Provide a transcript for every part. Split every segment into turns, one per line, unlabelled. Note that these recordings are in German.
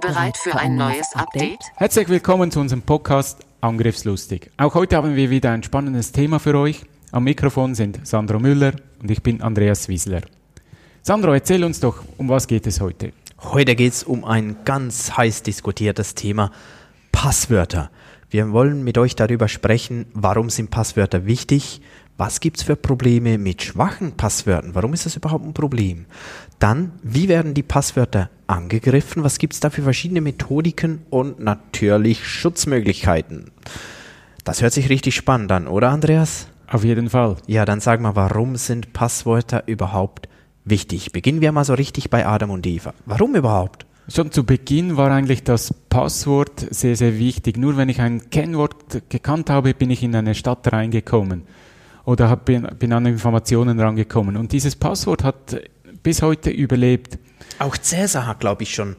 Bereit für ein neues Update?
Herzlich willkommen zu unserem Podcast Angriffslustig. Auch heute haben wir wieder ein spannendes Thema für euch. Am Mikrofon sind Sandro Müller und ich bin Andreas Wiesler. Sandro, erzähl uns doch, um was geht es heute?
Heute geht es um ein ganz heiß diskutiertes Thema Passwörter. Wir wollen mit euch darüber sprechen, warum sind Passwörter wichtig, was gibt es für Probleme mit schwachen Passwörtern? Warum ist das überhaupt ein Problem? Dann, wie werden die Passwörter angegriffen? Was gibt es da für verschiedene Methodiken und natürlich Schutzmöglichkeiten? Das hört sich richtig spannend an, oder Andreas?
Auf jeden Fall.
Ja, dann sag mal, warum sind Passwörter überhaupt wichtig? Beginnen wir mal so richtig bei Adam und Eva. Warum überhaupt?
Schon zu Beginn war eigentlich das Passwort sehr, sehr wichtig. Nur wenn ich ein Kennwort gekannt habe, bin ich in eine Stadt reingekommen oder hab, bin, bin an Informationen rangekommen. Und dieses Passwort hat bis heute überlebt.
Auch Cäsar hat, glaube ich, schon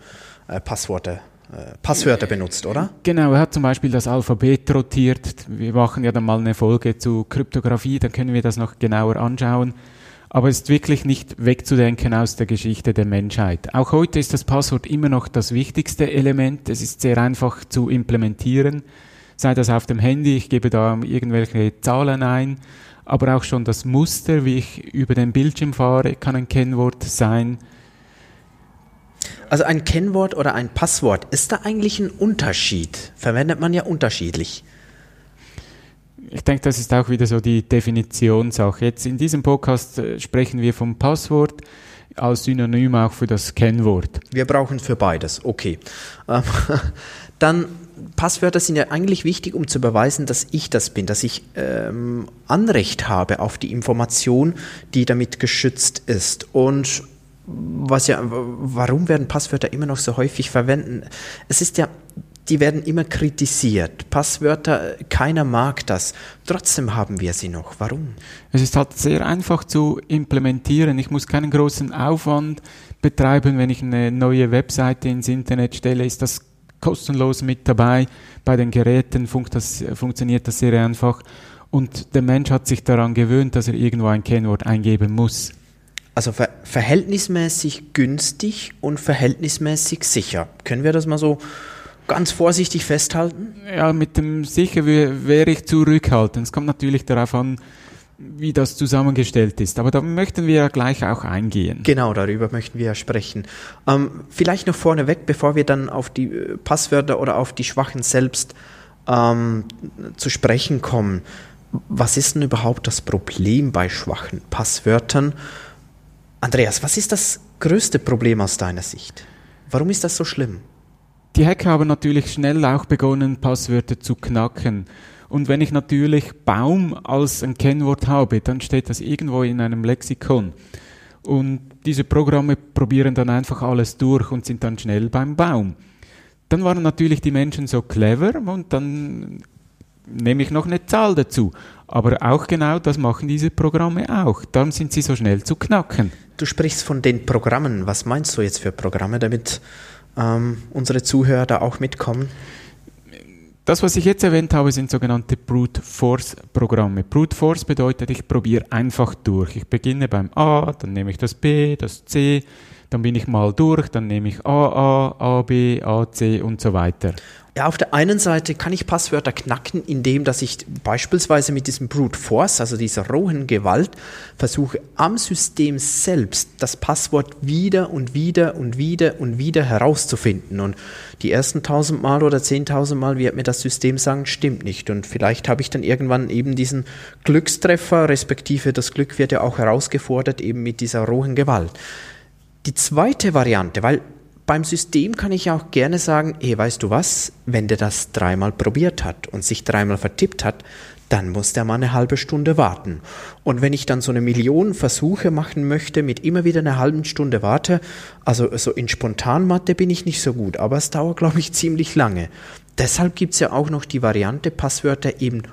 äh, Passworte äh, Passwörter benutzt, oder?
Genau, er hat zum Beispiel das Alphabet rotiert. Wir machen ja dann mal eine Folge zu Kryptographie, dann können wir das noch genauer anschauen. Aber es ist wirklich nicht wegzudenken aus der Geschichte der Menschheit. Auch heute ist das Passwort immer noch das wichtigste Element. Es ist sehr einfach zu implementieren. Sei das auf dem Handy, ich gebe da irgendwelche Zahlen ein aber auch schon das Muster, wie ich über den Bildschirm fahre, kann ein Kennwort sein.
Also ein Kennwort oder ein Passwort, ist da eigentlich ein Unterschied? Verwendet man ja unterschiedlich.
Ich denke, das ist auch wieder so die Definitionssache. Jetzt in diesem Podcast äh, sprechen wir vom Passwort als Synonym auch für das Kennwort.
Wir brauchen für beides, okay. Ähm, dann Passwörter sind ja eigentlich wichtig, um zu beweisen, dass ich das bin, dass ich ähm, Anrecht habe auf die Information, die damit geschützt ist. Und was ja, warum werden Passwörter immer noch so häufig verwendet? Es ist ja, die werden immer kritisiert. Passwörter, keiner mag das. Trotzdem haben wir sie noch. Warum?
Es ist halt sehr einfach zu implementieren. Ich muss keinen großen Aufwand betreiben, wenn ich eine neue Webseite ins Internet stelle. Ist das kostenlos mit dabei. Bei den Geräten funkt das, funktioniert das sehr einfach. Und der Mensch hat sich daran gewöhnt, dass er irgendwo ein Kennwort eingeben muss.
Also ver verhältnismäßig günstig und verhältnismäßig sicher. Können wir das mal so ganz vorsichtig festhalten?
Ja, mit dem sicher wäre ich zurückhaltend. Es kommt natürlich darauf an, wie das zusammengestellt ist. Aber da möchten wir ja gleich auch eingehen.
Genau, darüber möchten wir ja sprechen. Ähm, vielleicht noch vorneweg, bevor wir dann auf die äh, Passwörter oder auf die Schwachen selbst ähm, zu sprechen kommen. Was ist denn überhaupt das Problem bei schwachen Passwörtern? Andreas, was ist das größte Problem aus deiner Sicht? Warum ist das so schlimm?
Die Hacker haben natürlich schnell auch begonnen, Passwörter zu knacken. Und wenn ich natürlich Baum als ein Kennwort habe, dann steht das irgendwo in einem Lexikon. Und diese Programme probieren dann einfach alles durch und sind dann schnell beim Baum. Dann waren natürlich die Menschen so clever und dann nehme ich noch eine Zahl dazu. Aber auch genau das machen diese Programme auch. Dann sind sie so schnell zu knacken.
Du sprichst von den Programmen. Was meinst du jetzt für Programme, damit ähm, unsere Zuhörer da auch mitkommen?
Das, was ich jetzt erwähnt habe, sind sogenannte Brute Force Programme. Brute Force bedeutet, ich probiere einfach durch. Ich beginne beim A, dann nehme ich das B, das C, dann bin ich mal durch, dann nehme ich AA, AB, AC und so weiter.
Ja, auf der einen Seite kann ich Passwörter knacken, indem dass ich beispielsweise mit diesem Brute Force, also dieser rohen Gewalt, versuche am System selbst das Passwort wieder und wieder und wieder und wieder herauszufinden. Und die ersten tausend Mal oder zehntausend Mal wird mir das System sagen, stimmt nicht. Und vielleicht habe ich dann irgendwann eben diesen Glückstreffer, respektive das Glück wird ja auch herausgefordert, eben mit dieser rohen Gewalt. Die zweite Variante, weil beim System kann ich auch gerne sagen, hey, weißt du was, wenn der das dreimal probiert hat und sich dreimal vertippt hat, dann muss der mal eine halbe Stunde warten. Und wenn ich dann so eine Million Versuche machen möchte, mit immer wieder einer halben Stunde warte, also so in Spontanmathe bin ich nicht so gut, aber es dauert, glaube ich, ziemlich lange. Deshalb gibt es ja auch noch die Variante, Passwörter eben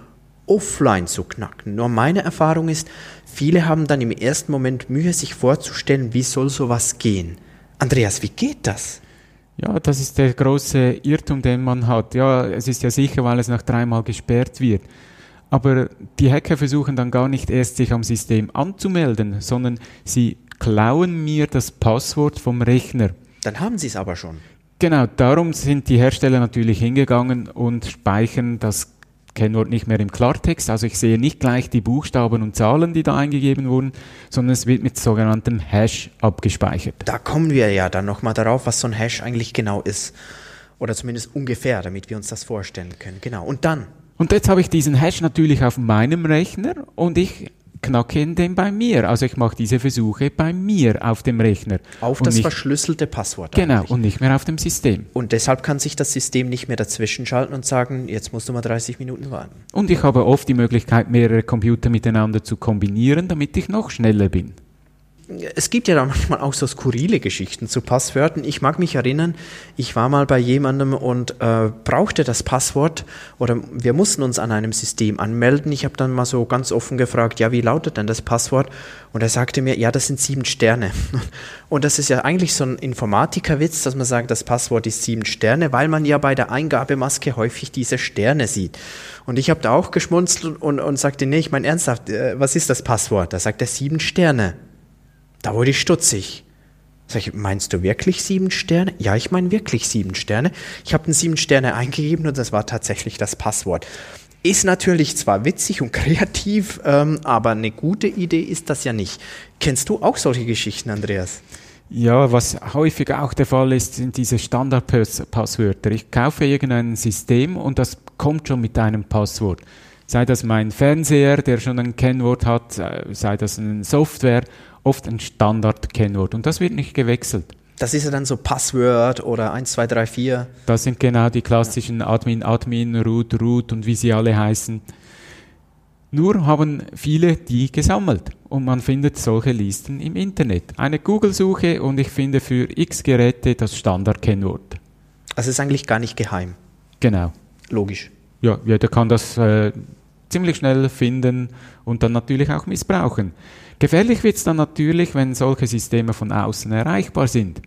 offline zu knacken. Nur meine Erfahrung ist, viele haben dann im ersten Moment Mühe, sich vorzustellen, wie soll sowas gehen. Andreas, wie geht das?
Ja, das ist der große Irrtum, den man hat. Ja, es ist ja sicher, weil es nach dreimal gesperrt wird. Aber die Hacker versuchen dann gar nicht erst sich am System anzumelden, sondern sie klauen mir das Passwort vom Rechner.
Dann haben sie es aber schon.
Genau, darum sind die Hersteller natürlich hingegangen und speichern das Kennwort nicht mehr im Klartext. Also ich sehe nicht gleich die Buchstaben und Zahlen, die da eingegeben wurden, sondern es wird mit sogenanntem Hash abgespeichert.
Da kommen wir ja dann nochmal darauf, was so ein Hash eigentlich genau ist. Oder zumindest ungefähr, damit wir uns das vorstellen können. Genau. Und dann?
Und jetzt habe ich diesen Hash natürlich auf meinem Rechner und ich knacke ihn den bei mir. Also ich mache diese Versuche bei mir auf dem Rechner.
Auf das
nicht,
verschlüsselte Passwort.
Genau,
eigentlich.
und nicht mehr auf dem System.
Und deshalb kann sich das System nicht mehr dazwischen schalten und sagen, jetzt musst du mal 30 Minuten warten.
Und ich habe oft die Möglichkeit, mehrere Computer miteinander zu kombinieren, damit ich noch schneller bin.
Es gibt ja da manchmal auch so skurrile Geschichten zu Passwörtern. Ich mag mich erinnern, ich war mal bei jemandem und äh, brauchte das Passwort oder wir mussten uns an einem System anmelden. Ich habe dann mal so ganz offen gefragt, ja, wie lautet denn das Passwort? Und er sagte mir, ja, das sind sieben Sterne. Und das ist ja eigentlich so ein Informatikerwitz, dass man sagt, das Passwort ist sieben Sterne, weil man ja bei der Eingabemaske häufig diese Sterne sieht. Und ich habe da auch geschmunzelt und, und sagte, nee, ich meine ernsthaft, äh, was ist das Passwort? Da sagt er sieben Sterne. Da wurde ich stutzig. Sag ich, meinst du wirklich sieben Sterne? Ja, ich meine wirklich sieben Sterne. Ich habe den sieben Sterne eingegeben und das war tatsächlich das Passwort. Ist natürlich zwar witzig und kreativ, ähm, aber eine gute Idee ist das ja nicht. Kennst du auch solche Geschichten, Andreas?
Ja, was häufig auch der Fall ist, sind diese Standardpasswörter. Ich kaufe irgendein System und das kommt schon mit einem Passwort. Sei das mein Fernseher, der schon ein Kennwort hat, äh, sei das eine Software oft ein Standard-Kennwort und das wird nicht gewechselt.
Das ist ja dann so Passwort oder 1, 2, 3, 4.
Das sind genau die klassischen Admin, Admin, Root, Root und wie sie alle heißen. Nur haben viele die gesammelt und man findet solche Listen im Internet. Eine Google-Suche und ich finde für x Geräte das Standard-Kennwort.
Also ist eigentlich gar nicht geheim.
Genau.
Logisch.
Ja, jeder kann das äh, ziemlich schnell finden und dann natürlich auch missbrauchen. Gefährlich wird es dann natürlich, wenn solche Systeme von außen erreichbar sind.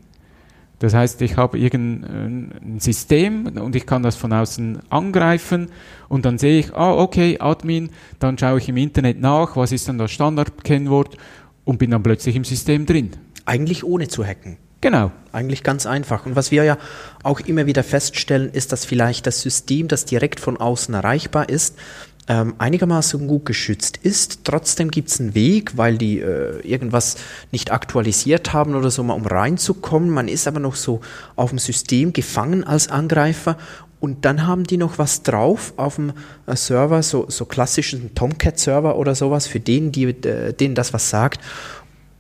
Das heißt, ich habe irgendein System und ich kann das von außen angreifen und dann sehe ich, ah, okay, Admin, dann schaue ich im Internet nach, was ist dann das Standardkennwort und bin dann plötzlich im System drin.
Eigentlich ohne zu hacken.
Genau.
Eigentlich ganz einfach. Und was wir ja auch immer wieder feststellen, ist, dass vielleicht das System, das direkt von außen erreichbar ist, ähm, einigermaßen gut geschützt ist. Trotzdem gibt es einen Weg, weil die äh, irgendwas nicht aktualisiert haben oder so, mal um reinzukommen. Man ist aber noch so auf dem System gefangen als Angreifer und dann haben die noch was drauf auf dem äh, Server, so, so klassischen Tomcat-Server oder sowas, für den, die, äh, denen das was sagt.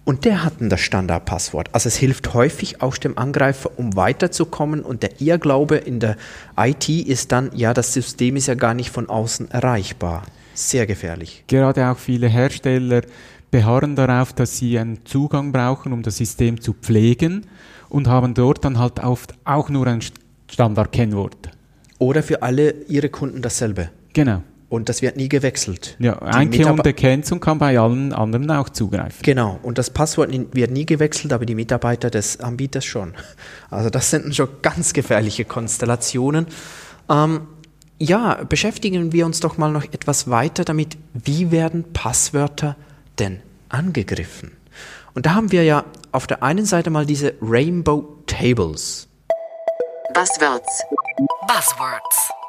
Und der hat das Standardpasswort. Also es hilft häufig auch dem Angreifer, um weiterzukommen. Und der Irrglaube in der IT ist dann, ja, das System ist ja gar nicht von außen erreichbar. Sehr gefährlich.
Gerade auch viele Hersteller beharren darauf, dass sie einen Zugang brauchen, um das System zu pflegen und haben dort dann halt oft auch nur ein Standardkennwort.
Oder für alle ihre Kunden dasselbe.
Genau.
Und das wird nie gewechselt.
Ja, ein Kunde kennt es und kann bei allen anderen auch zugreifen.
Genau, und das Passwort wird nie gewechselt, aber die Mitarbeiter des Anbieters schon. Also das sind schon ganz gefährliche Konstellationen. Ähm, ja, beschäftigen wir uns doch mal noch etwas weiter damit, wie werden Passwörter denn angegriffen? Und da haben wir ja auf der einen Seite mal diese Rainbow Tables.
Buzzwords. Buzzwords.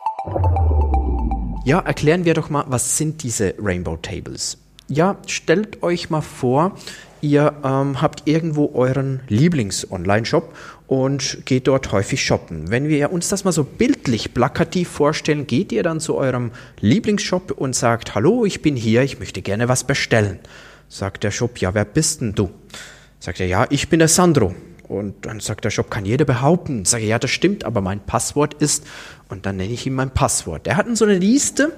Ja, erklären wir doch mal, was sind diese Rainbow Tables? Ja, stellt euch mal vor, ihr ähm, habt irgendwo euren Lieblings-Online-Shop und geht dort häufig shoppen. Wenn wir uns das mal so bildlich, plakativ vorstellen, geht ihr dann zu eurem Lieblingsshop und sagt, hallo, ich bin hier, ich möchte gerne was bestellen. Sagt der Shop, ja, wer bist denn du? Sagt er, ja, ich bin der Sandro. Und dann sagt der Shop, kann jeder behaupten. Sage, ja, das stimmt, aber mein Passwort ist, und dann nenne ich ihm mein Passwort. Er hat so eine Liste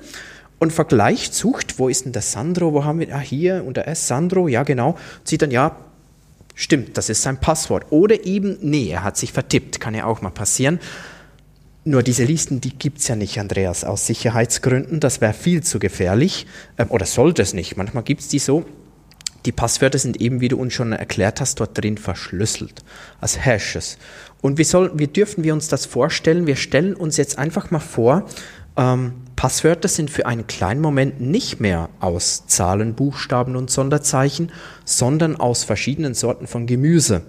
und vergleicht, sucht, wo ist denn der Sandro, wo haben wir, ah, hier unter S, Sandro, ja genau, sieht dann, ja, stimmt, das ist sein Passwort. Oder eben, nee, er hat sich vertippt, kann ja auch mal passieren. Nur diese Listen, die gibt es ja nicht, Andreas, aus Sicherheitsgründen. Das wäre viel zu gefährlich. Ähm, oder sollte es nicht. Manchmal gibt es die so. Die Passwörter sind eben, wie du uns schon erklärt hast, dort drin verschlüsselt. Als Hashes. Und wie, soll, wie dürfen wir uns das vorstellen? Wir stellen uns jetzt einfach mal vor, ähm, Passwörter sind für einen kleinen Moment nicht mehr aus Zahlen, Buchstaben und Sonderzeichen, sondern aus verschiedenen Sorten von Gemüse.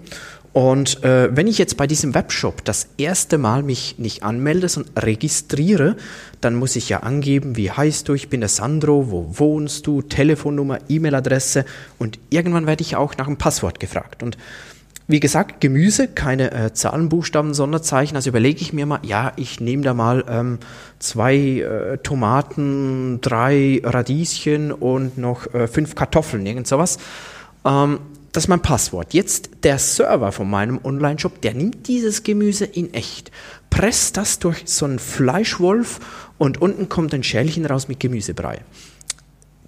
Und äh, wenn ich jetzt bei diesem Webshop das erste Mal mich nicht anmelde, sondern registriere, dann muss ich ja angeben, wie heißt du, ich bin der Sandro, wo wohnst du, Telefonnummer, E-Mail-Adresse und irgendwann werde ich auch nach einem Passwort gefragt. Und wie gesagt, Gemüse, keine äh, Zahlen, Sonderzeichen. Also überlege ich mir mal, ja, ich nehme da mal ähm, zwei äh, Tomaten, drei Radieschen und noch äh, fünf Kartoffeln, irgend sowas. Ähm, das ist mein Passwort. Jetzt der Server von meinem Online-Shop, der nimmt dieses Gemüse in echt, presst das durch so einen Fleischwolf und unten kommt ein Schälchen raus mit Gemüsebrei.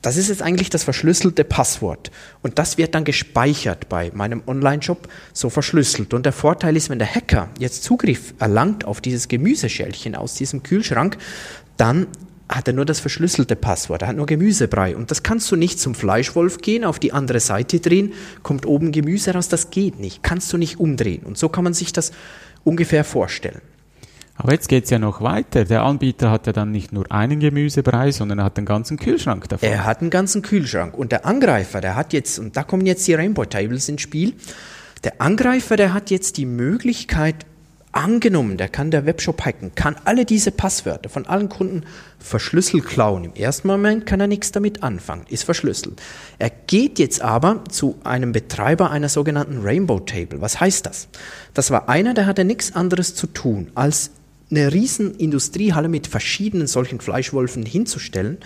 Das ist jetzt eigentlich das verschlüsselte Passwort. Und das wird dann gespeichert bei meinem Online-Shop so verschlüsselt. Und der Vorteil ist, wenn der Hacker jetzt Zugriff erlangt auf dieses Gemüseschälchen aus diesem Kühlschrank, dann hat er nur das verschlüsselte Passwort, er hat nur Gemüsebrei. Und das kannst du nicht zum Fleischwolf gehen, auf die andere Seite drehen, kommt oben Gemüse raus, das geht nicht, kannst du nicht umdrehen. Und so kann man sich das ungefähr vorstellen.
Aber jetzt geht es ja noch weiter. Der Anbieter hat ja dann nicht nur einen Gemüsebrei, sondern er hat einen ganzen Kühlschrank davon.
Er hat einen ganzen Kühlschrank. Und der Angreifer, der hat jetzt, und da kommen jetzt die Rainbow Tables ins Spiel, der Angreifer, der hat jetzt die Möglichkeit, Angenommen, der kann der Webshop hacken, kann alle diese Passwörter von allen Kunden verschlüsselt klauen. Im ersten Moment kann er nichts damit anfangen, ist verschlüsselt. Er geht jetzt aber zu einem Betreiber einer sogenannten Rainbow Table. Was heißt das? Das war einer, der hatte nichts anderes zu tun, als eine riesen Industriehalle mit verschiedenen solchen Fleischwolfen hinzustellen,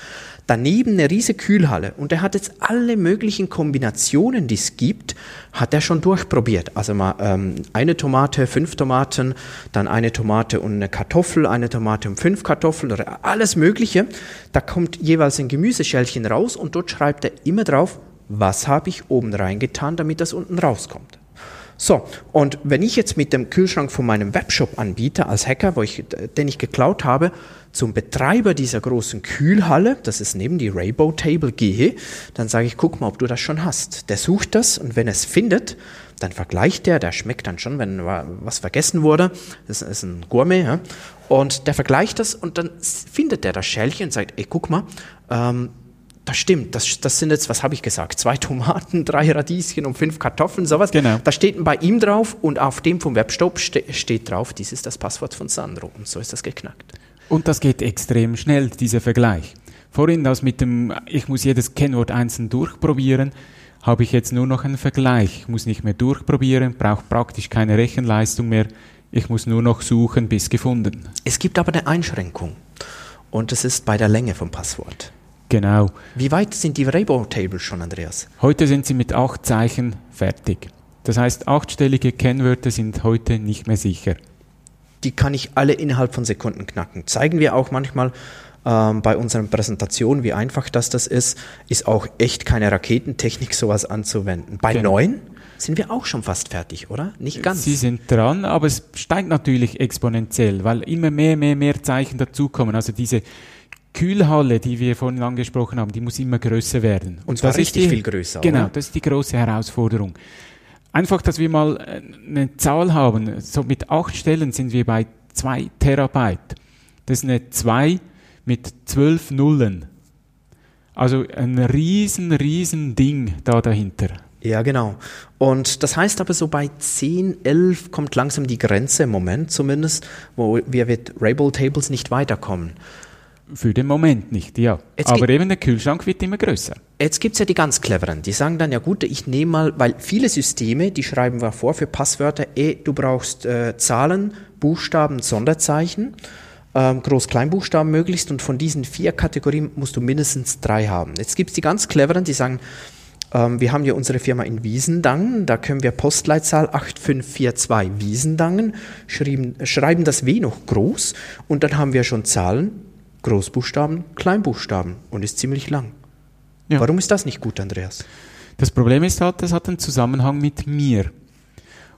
daneben eine riesige Kühlhalle und er hat jetzt alle möglichen Kombinationen, die es gibt, hat er schon durchprobiert. Also mal ähm, eine Tomate, fünf Tomaten, dann eine Tomate und eine Kartoffel, eine Tomate und fünf Kartoffeln oder alles Mögliche. Da kommt jeweils ein Gemüseschälchen raus und dort schreibt er immer drauf, was habe ich oben reingetan, damit das unten rauskommt. So, und wenn ich jetzt mit dem Kühlschrank von meinem Webshop anbiete, als Hacker, wo ich, den ich geklaut habe, zum Betreiber dieser großen Kühlhalle, das ist neben die Rainbow Table, gehe, dann sage ich, guck mal, ob du das schon hast. Der sucht das und wenn er es findet, dann vergleicht der, der schmeckt dann schon, wenn was vergessen wurde, das ist ein Gourmet, ja? und der vergleicht das und dann findet der das Schälchen und sagt, ey, guck mal, ähm, das stimmt, das, das sind jetzt, was habe ich gesagt, zwei Tomaten, drei Radieschen und fünf Kartoffeln, sowas. Genau. Da steht bei ihm drauf und auf dem vom Webstop ste steht drauf, dies ist das Passwort von Sandro. Und so ist das geknackt.
Und das geht extrem schnell, dieser Vergleich. Vorhin das mit dem, ich muss jedes Kennwort einzeln durchprobieren, habe ich jetzt nur noch einen Vergleich. Ich muss nicht mehr durchprobieren, brauche praktisch keine Rechenleistung mehr. Ich muss nur noch suchen, bis gefunden.
Es gibt aber eine Einschränkung. Und das ist bei der Länge vom Passwort.
Genau.
Wie weit sind die Rainbow Tables schon, Andreas?
Heute sind sie mit acht Zeichen fertig. Das heißt, achtstellige Kennwörter sind heute nicht mehr sicher.
Die kann ich alle innerhalb von Sekunden knacken. Zeigen wir auch manchmal ähm, bei unseren Präsentationen, wie einfach das, das ist. Ist auch echt keine Raketentechnik, sowas anzuwenden. Bei genau. neun sind wir auch schon fast fertig, oder? Nicht ganz.
Sie sind dran, aber es steigt natürlich exponentiell, weil immer mehr, mehr, mehr Zeichen dazukommen. Also diese Kühlhalle, die wir vorhin angesprochen haben, die muss immer größer werden.
Und zwar
das
richtig
die,
viel größer.
Genau,
oder?
das ist die große Herausforderung. Einfach, dass wir mal äh, eine Zahl haben. So mit acht Stellen sind wir bei zwei Terabyte. Das ist eine zwei mit zwölf Nullen. Also ein riesen, riesen Ding da dahinter.
Ja, genau. Und das heißt aber so bei 10, 11 kommt langsam die Grenze im Moment zumindest, wo wir mit Rainbow Tables nicht weiterkommen.
Für den Moment nicht, ja. Jetzt Aber eben der Kühlschrank wird immer größer.
Jetzt gibt es ja die ganz cleveren, die sagen dann, ja gut, ich nehme mal, weil viele Systeme, die schreiben wir vor für Passwörter, eh, du brauchst äh, Zahlen, Buchstaben, Sonderzeichen, ähm, Groß-Kleinbuchstaben möglichst und von diesen vier Kategorien musst du mindestens drei haben. Jetzt gibt es die ganz cleveren, die sagen, ähm, wir haben ja unsere Firma in Wiesendangen, da können wir Postleitzahl 8542 Wiesendangen, schreiben, schreiben das W noch groß und dann haben wir schon Zahlen, Großbuchstaben, Kleinbuchstaben und ist ziemlich lang.
Ja.
Warum ist das nicht gut, Andreas?
Das Problem ist halt, das hat einen Zusammenhang mit mir.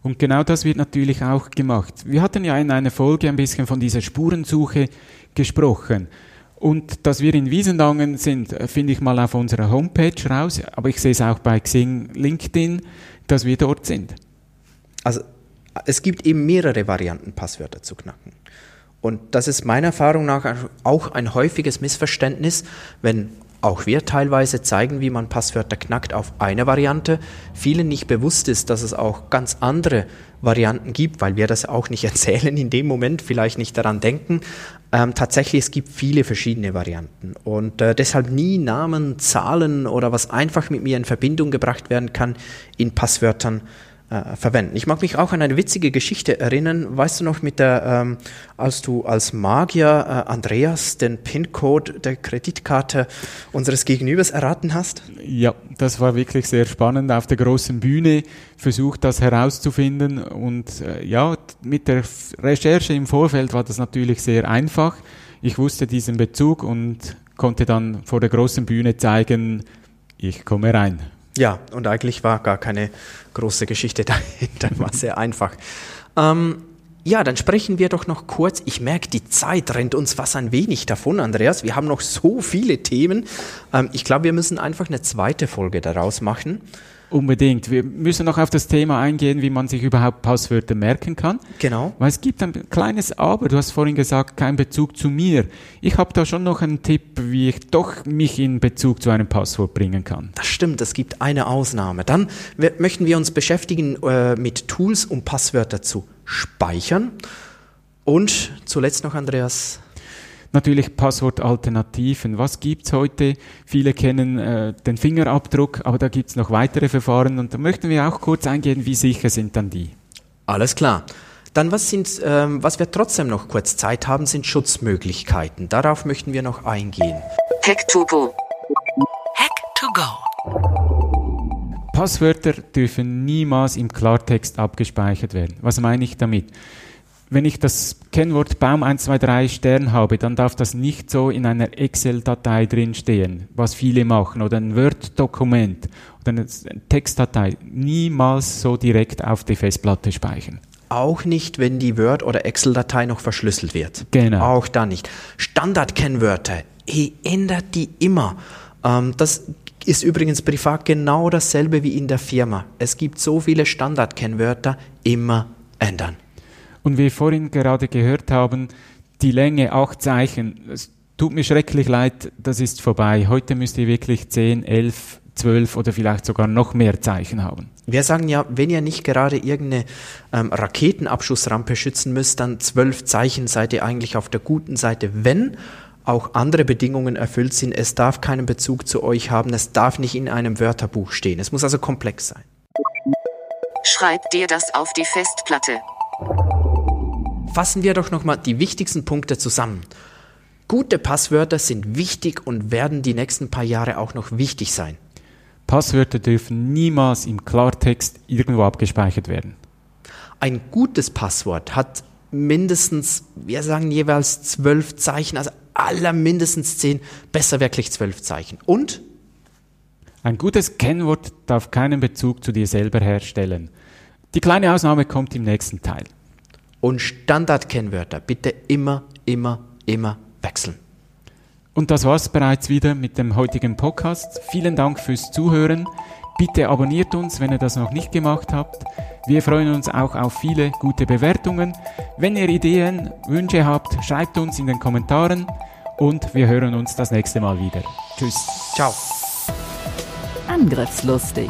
Und genau das wird natürlich auch gemacht. Wir hatten ja in einer Folge ein bisschen von dieser Spurensuche gesprochen. Und dass wir in Wiesendangen sind, äh, finde ich mal auf unserer Homepage raus, aber ich sehe es auch bei Xing, LinkedIn, dass wir dort sind.
Also es gibt eben mehrere Varianten, Passwörter zu knacken. Und das ist meiner Erfahrung nach auch ein häufiges Missverständnis, wenn auch wir teilweise zeigen, wie man Passwörter knackt auf eine Variante, vielen nicht bewusst ist, dass es auch ganz andere Varianten gibt, weil wir das auch nicht erzählen in dem Moment, vielleicht nicht daran denken. Ähm, tatsächlich, es gibt viele verschiedene Varianten und äh, deshalb nie Namen, Zahlen oder was einfach mit mir in Verbindung gebracht werden kann in Passwörtern äh, verwenden. Ich mag mich auch an eine witzige Geschichte erinnern. Weißt du noch, mit der, ähm, als du als Magier äh, Andreas den PIN-Code der Kreditkarte unseres Gegenübers erraten hast?
Ja, das war wirklich sehr spannend. Auf der großen Bühne versucht, das herauszufinden. Und äh, ja, mit der Recherche im Vorfeld war das natürlich sehr einfach. Ich wusste diesen Bezug und konnte dann vor der großen Bühne zeigen, ich komme rein.
Ja, und eigentlich war gar keine große Geschichte dahinter, war sehr einfach. Ähm, ja, dann sprechen wir doch noch kurz. Ich merke, die Zeit rennt uns was ein wenig davon, Andreas. Wir haben noch so viele Themen. Ähm, ich glaube, wir müssen einfach eine zweite Folge daraus machen.
Unbedingt. Wir müssen noch auf das Thema eingehen, wie man sich überhaupt Passwörter merken kann.
Genau.
Weil es gibt ein kleines Aber. Du hast vorhin gesagt, kein Bezug zu mir. Ich habe da schon noch einen Tipp, wie ich doch mich in Bezug zu einem Passwort bringen kann.
Das stimmt, es gibt eine Ausnahme. Dann möchten wir uns beschäftigen äh, mit Tools, um Passwörter zu speichern. Und zuletzt noch, Andreas,
Natürlich Passwortalternativen. Was gibt's heute? Viele kennen äh, den Fingerabdruck, aber da gibt's noch weitere Verfahren und da möchten wir auch kurz eingehen, wie sicher sind dann die.
Alles klar. Dann was sind, ähm, was wir trotzdem noch kurz Zeit haben, sind Schutzmöglichkeiten. Darauf möchten wir noch eingehen.
Hack to go.
Hack to go.
Passwörter dürfen niemals im Klartext abgespeichert werden. Was meine ich damit? Wenn ich das Kennwort Baum 123 Stern habe, dann darf das nicht so in einer Excel-Datei drinstehen, was viele machen, oder ein Word-Dokument oder eine Textdatei. Niemals so direkt auf die Festplatte speichern.
Auch nicht, wenn die Word- oder Excel-Datei noch verschlüsselt wird.
Genau.
Auch da nicht. Standard-Kennwörter, ändert die immer. Ähm, das ist übrigens privat genau dasselbe wie in der Firma. Es gibt so viele Standard-Kennwörter, immer ändern.
Und wie wir vorhin gerade gehört haben, die Länge acht Zeichen, es tut mir schrecklich leid, das ist vorbei. Heute müsst ihr wirklich zehn, elf, zwölf oder vielleicht sogar noch mehr Zeichen haben.
Wir sagen ja, wenn ihr nicht gerade irgendeine ähm, Raketenabschussrampe schützen müsst, dann zwölf Zeichen seid ihr eigentlich auf der guten Seite. Wenn auch andere Bedingungen erfüllt sind, es darf keinen Bezug zu euch haben, es darf nicht in einem Wörterbuch stehen. Es muss also komplex sein.
Schreib dir das auf die Festplatte.
Fassen wir doch nochmal die wichtigsten Punkte zusammen. Gute Passwörter sind wichtig und werden die nächsten paar Jahre auch noch wichtig sein.
Passwörter dürfen niemals im Klartext irgendwo abgespeichert werden.
Ein gutes Passwort hat mindestens, wir sagen jeweils zwölf Zeichen, also aller mindestens zehn, besser wirklich zwölf Zeichen. Und?
Ein gutes Kennwort darf keinen Bezug zu dir selber herstellen. Die kleine Ausnahme kommt im nächsten Teil
und Standardkennwörter bitte immer, immer, immer wechseln.
Und das war's bereits wieder mit dem heutigen Podcast. Vielen Dank fürs Zuhören. Bitte abonniert uns, wenn ihr das noch nicht gemacht habt. Wir freuen uns auch auf viele gute Bewertungen. Wenn ihr Ideen, Wünsche habt, schreibt uns in den Kommentaren und wir hören uns das nächste Mal wieder. Tschüss.
Ciao.
Angriffslustig